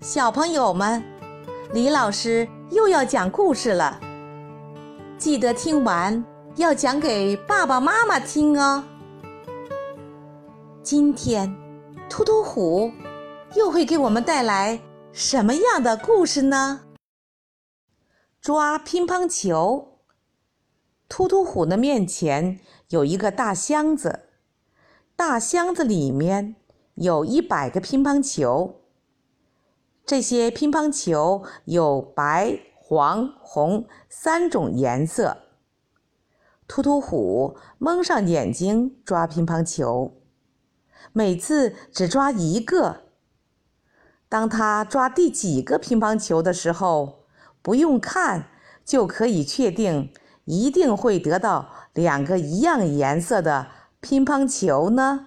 小朋友们，李老师又要讲故事了，记得听完要讲给爸爸妈妈听哦。今天，突突虎又会给我们带来什么样的故事呢？抓乒乓球。突突虎的面前有一个大箱子，大箱子里面有一百个乒乓球。这些乒乓球有白、黄、红三种颜色。突突虎蒙上眼睛抓乒乓球，每次只抓一个。当他抓第几个乒乓球的时候，不用看就可以确定。一定会得到两个一样颜色的乒乓球呢。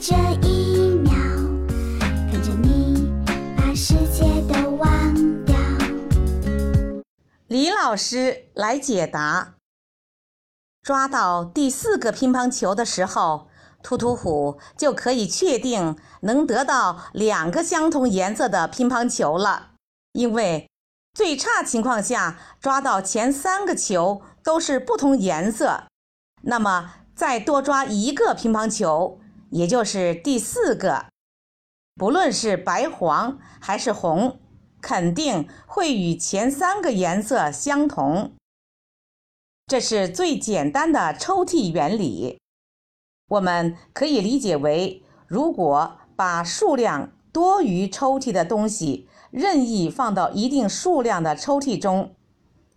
这一秒，看着你把世界都忘掉李老师来解答。抓到第四个乒乓球的时候，突突虎就可以确定能得到两个相同颜色的乒乓球了。因为最差情况下抓到前三个球都是不同颜色，那么再多抓一个乒乓球，也就是第四个，不论是白、黄还是红。肯定会与前三个颜色相同，这是最简单的抽屉原理。我们可以理解为，如果把数量多于抽屉的东西任意放到一定数量的抽屉中，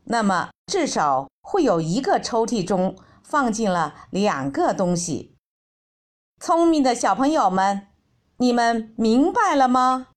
那么至少会有一个抽屉中放进了两个东西。聪明的小朋友们，你们明白了吗？